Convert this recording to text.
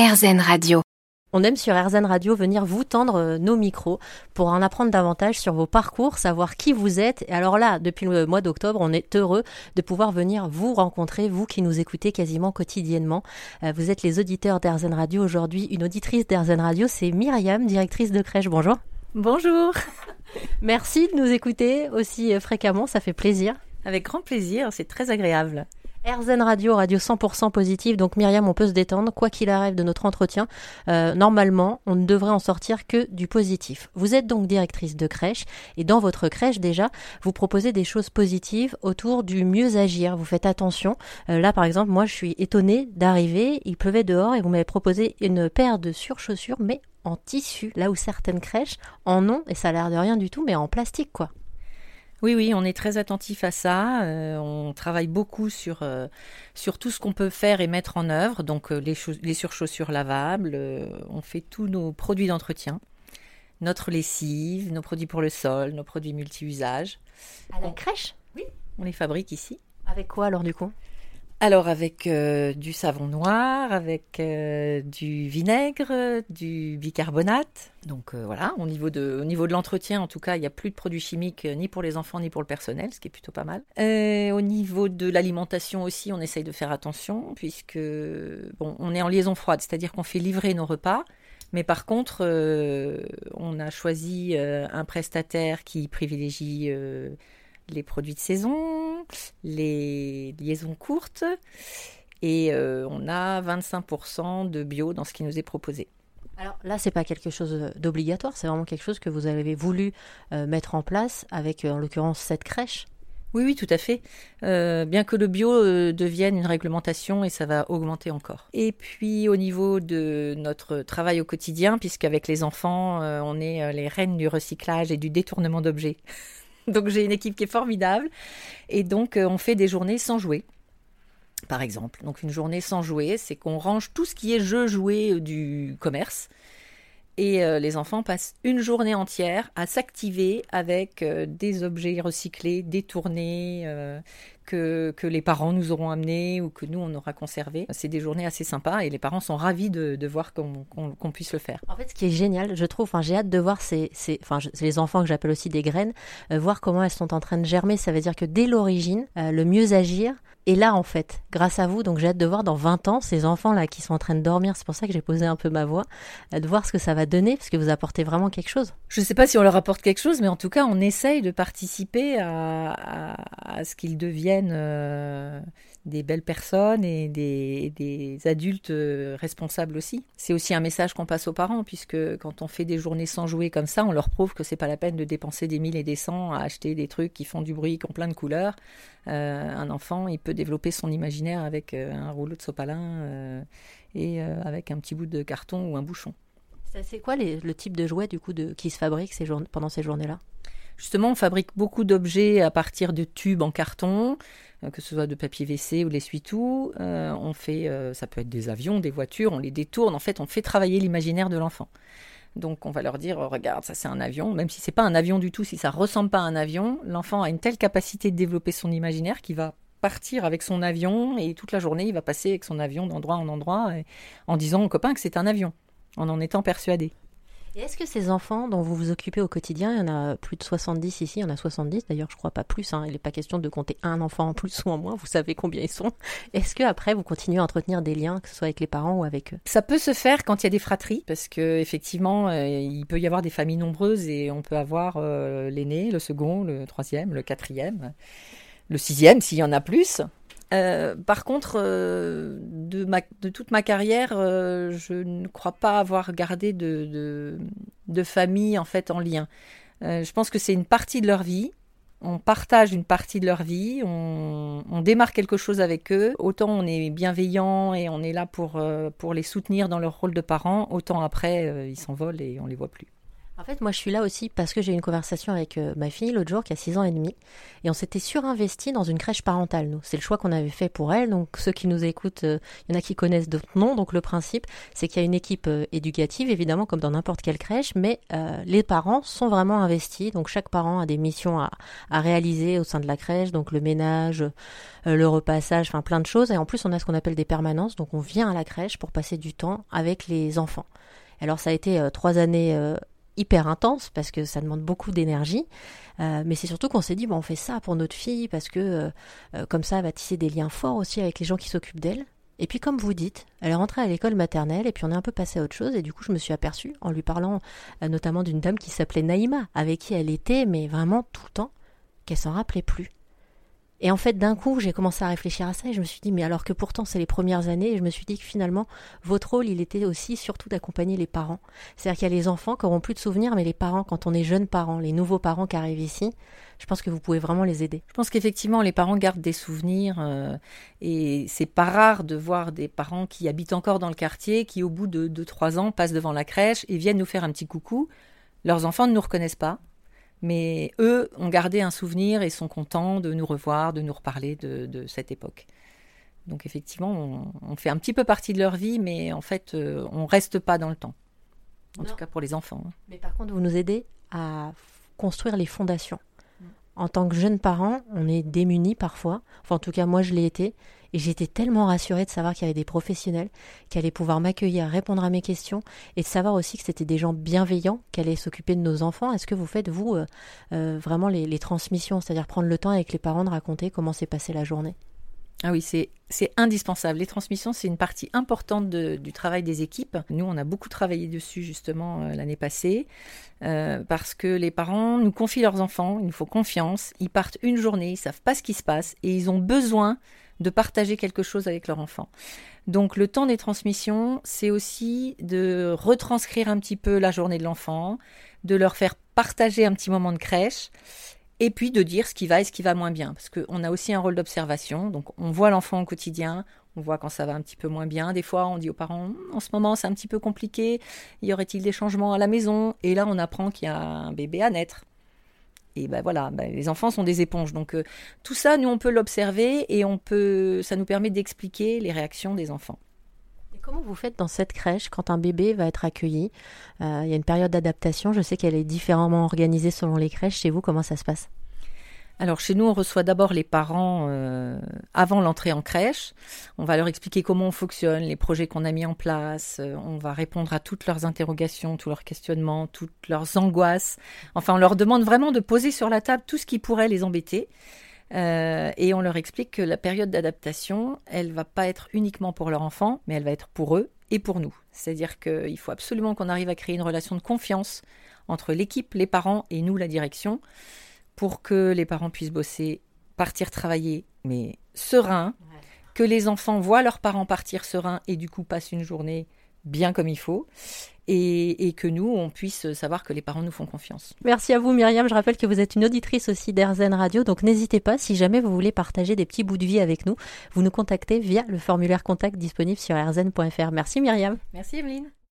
RZN Radio. On aime sur RZN Radio venir vous tendre euh, nos micros pour en apprendre davantage sur vos parcours, savoir qui vous êtes. Et alors là, depuis le mois d'octobre, on est heureux de pouvoir venir vous rencontrer, vous qui nous écoutez quasiment quotidiennement. Euh, vous êtes les auditeurs d'RZN Radio. Aujourd'hui, une auditrice d'RZN Radio, c'est Myriam, directrice de crèche. Bonjour. Bonjour. Merci de nous écouter aussi euh, fréquemment, ça fait plaisir. Avec grand plaisir, c'est très agréable. RZN Radio, radio 100% positive. Donc Myriam, on peut se détendre, quoi qu'il arrive de notre entretien. Euh, normalement, on ne devrait en sortir que du positif. Vous êtes donc directrice de crèche et dans votre crèche déjà, vous proposez des choses positives autour du mieux agir. Vous faites attention. Euh, là, par exemple, moi, je suis étonnée d'arriver. Il pleuvait dehors et vous m'avez proposé une paire de surchaussures, mais en tissu. Là où certaines crèches en ont et ça a l'air de rien du tout, mais en plastique, quoi. Oui, oui, on est très attentif à ça. Euh, on travaille beaucoup sur, euh, sur tout ce qu'on peut faire et mettre en œuvre. Donc, euh, les, les surchaussures lavables, on fait tous nos produits d'entretien, notre lessive, nos produits pour le sol, nos produits multi-usages. À la crèche? Oui, on les fabrique ici. Avec quoi alors du coup? Alors avec euh, du savon noir, avec euh, du vinaigre, du bicarbonate. Donc euh, voilà, au niveau de, au niveau de l'entretien, en tout cas, il n'y a plus de produits chimiques ni pour les enfants ni pour le personnel, ce qui est plutôt pas mal. au niveau de l'alimentation aussi, on essaye de faire attention puisque bon, on est en liaison froide, c'est-à-dire qu'on fait livrer nos repas. Mais par contre, on a choisi un prestataire qui privilégie les produits de saison, les liaisons courtes, et euh, on a 25% de bio dans ce qui nous est proposé. Alors là, c'est pas quelque chose d'obligatoire, c'est vraiment quelque chose que vous avez voulu euh, mettre en place avec, euh, en l'occurrence, cette crèche? Oui, oui, tout à fait. bien que le bio devienne une réglementation et ça va augmenter encore. Et puis au niveau de notre travail au quotidien, puisqu'avec les enfants, on est les reines du recyclage et du détournement d'objets. Donc j'ai une équipe qui est formidable. Et donc euh, on fait des journées sans jouer. Par exemple, donc une journée sans jouer, c'est qu'on range tout ce qui est jeu joué euh, du commerce et euh, les enfants passent une journée entière à s'activer avec des objets recyclés, détournés, que, que, les parents nous auront amenés ou que nous on aura conservé. C'est des journées assez sympas et les parents sont ravis de, voir qu'on puisse le faire. En fait, ce qui est génial, je trouve, j'ai hâte de voir ces, les enfants que j'appelle aussi des graines, voir comment elles sont en train de germer. Ça veut dire que dès l'origine, le mieux agir, et là, en fait, grâce à vous, donc j'ai hâte de voir dans 20 ans ces enfants-là qui sont en train de dormir, c'est pour ça que j'ai posé un peu ma voix, euh, de voir ce que ça va donner, parce que vous apportez vraiment quelque chose. Je ne sais pas si on leur apporte quelque chose, mais en tout cas, on essaye de participer à, ce qu'ils deviennent euh, des belles personnes et des, adultes euh, responsables aussi. C'est aussi un message qu'on passe aux parents, puisque quand on fait des journées sans jouer comme ça, on leur prouve que c'est pas la peine de dépenser des mille et des cents à acheter des trucs qui font du bruit, qui ont plein de couleurs. un enfant, il peut développer son imaginaire avec euh, un rouleau de sopalin euh, et euh, avec un petit bout de carton ou un bouchon. C'est quoi le type de jouet du coup de, qui se fabrique ces pendant ces journées-là? Justement, on fabrique beaucoup d'objets à partir de tubes en carton, que ce soit de papier WC ou l'essuie-tout. on fait, ça peut être des avions, des voitures, on les détourne. En fait, on fait travailler l'imaginaire de l'enfant. Donc on va leur dire regarde ça c'est un avion même si c'est pas un avion du tout si ça ressemble pas à un avion l'enfant a une telle capacité de développer son imaginaire qu'il va partir avec son avion et toute la journée, il va passer avec son avion d'endroit en endroit en disant aux copains que c'est un avion, en en étant persuadé. Est-ce que ces enfants dont vous vous occupez au quotidien, il y en a plus de 70 ici, il y en a 70 d'ailleurs, je crois pas plus, hein, il n'est pas question de compter un enfant en plus ou en moins, vous savez combien ils sont. Est-ce que après vous continuez à entretenir des liens, que ce soit avec les parents ou avec eux? Ça peut se faire quand il y a des fratries, parce que effectivement, euh, il peut y avoir des familles nombreuses et on peut avoir euh, l'aîné, le second, le troisième, le quatrième le sixième s'il y en a plus. Euh, par contre, euh, de, toute ma carrière, euh, je ne crois pas avoir gardé de, famille en fait en lien. je pense que c'est une partie de leur vie. On partage une partie de leur vie, on, démarre quelque chose avec eux. Autant on est bienveillant et on est là pour, pour les soutenir dans leur rôle de parents, autant après ils s'envolent et on les voit plus. En fait, moi, je suis là aussi parce que j'ai eu une conversation avec euh, ma fille l'autre jour qui a 6 ans et demi et on s'était surinvesti dans une crèche parentale. Nous, c'est le choix qu'on avait fait pour elle. Donc, ceux qui nous écoutent, euh, il y en a qui connaissent d'autres noms. Donc, le principe, c'est qu'il y a une équipe euh, éducative, évidemment, comme dans n'importe quelle crèche, mais les parents sont vraiment investis. Donc, chaque parent a des missions à, à réaliser au sein de la crèche. Donc, le ménage, le repassage, enfin, plein de choses. Et en plus, on a ce qu'on appelle des permanences. Donc, on vient à la crèche pour passer du temps avec les enfants. Alors ça a été trois années hyper intense parce que ça demande beaucoup d'énergie. Euh, mais c'est surtout qu'on s'est dit, bon, on fait ça pour notre fille parce que euh, euh, comme ça, elle va tisser des liens forts aussi avec les gens qui s'occupent d'elle. Et puis, comme vous dites, elle est rentrée à l'école maternelle et puis on est un peu passé à autre chose. Et du coup, je me suis aperçue, en lui parlant notamment d'une dame qui s'appelait Naïma, avec qui elle était, mais vraiment tout le temps, qu'elle s'en rappelait plus. Et en fait, d'un coup, j'ai commencé à réfléchir à ça et je me suis dit, mais alors que pourtant c'est les premières années, et je me suis dit que finalement, votre rôle, il était aussi surtout d'accompagner les parents. C'est-à-dire qu'il y a les enfants qui auront plus de souvenirs, mais les parents, quand on est jeunes parents, les nouveaux parents qui arrivent ici, je pense que vous pouvez vraiment les aider. Je pense qu'effectivement, les parents gardent des souvenirs euh, et c'est pas rare de voir des parents qui habitent encore dans le quartier, qui au bout de 2-3 ans passent devant la crèche et viennent nous faire un petit coucou. Leurs enfants ne nous reconnaissent pas. Mais eux ont gardé un souvenir et sont contents de nous revoir, de nous reparler de, cette époque. Donc effectivement, on, fait un petit peu partie de leur vie, mais en fait, euh, on reste pas dans le temps. En tout cas pour les enfants. Hein. Mais par contre, vous nous aidez à construire les fondations. Mm. En tant que jeunes parents, on est démunis parfois. Enfin, en tout cas, moi, je l'ai été. Et j'étais tellement rassurée de savoir qu'il y avait des professionnels qui allaient pouvoir m'accueillir, répondre à mes questions et de savoir aussi que c'était des gens bienveillants qui allaient s'occuper de nos enfants. Est-ce que vous faites, vous, euh, euh, vraiment les, transmissions, c'est-à-dire prendre le temps avec les parents de raconter comment s'est passée la journée? Ah oui, c'est, indispensable. Les transmissions, c'est une partie importante du travail des équipes. Nous, on a beaucoup travaillé dessus justement euh, l'année passée, parce que les parents nous confient leurs enfants, il nous faut confiance, ils partent une journée, ils savent pas ce qui se passe, et ils ont besoin de partager quelque chose avec leur enfant. Donc le temps des transmissions, c'est aussi de retranscrire un petit peu la journée de l'enfant, de leur faire partager un petit moment de crèche, et puis de dire ce qui va et ce qui va moins bien. Parce qu'on a aussi un rôle d'observation, donc on voit l'enfant au quotidien, on voit quand ça va un petit peu moins bien. Des fois, on dit aux parents, en ce moment, c'est un petit peu compliqué, y aurait-il des changements à la maison? Et là, on apprend qu'il y a un bébé à naître. Et ben voilà, ben les enfants sont des éponges. Donc euh, tout ça, nous, on peut l'observer et on peut, ça nous permet d'expliquer les réactions des enfants. Et comment vous faites dans cette crèche quand un bébé va être accueilli? Euh, Il y a une période d'adaptation. Je sais qu'elle est différemment organisée selon les crèches. Chez vous, comment ça se passe? Alors chez nous, on reçoit d'abord les parents euh, avant l'entrée en crèche. On va leur expliquer comment on fonctionne, les projets qu'on a mis en place. Euh, on va répondre à toutes leurs interrogations, tous leurs questionnements, toutes leurs angoisses. Enfin, on leur demande vraiment de poser sur la table tout ce qui pourrait les embêter. Euh, et on leur explique que la période d'adaptation, elle va pas être uniquement pour leur enfant, mais elle va être pour eux et pour nous. C'est-à-dire qu'il faut absolument qu'on arrive à créer une relation de confiance entre l'équipe, les parents et nous, la direction pour que les parents puissent bosser, partir travailler, mais serein, que les enfants voient leurs parents partir serein et du coup passent une journée bien comme il faut. Et, que nous, on puisse savoir que les parents nous font confiance. Merci à vous Myriam. Je rappelle que vous êtes une auditrice aussi d'Airzen Radio, donc n'hésitez pas, si jamais vous voulez partager des petits bouts de vie avec nous, vous nous contactez via le formulaire contact disponible sur airzen.fr. Merci Myriam. Merci Evelyne.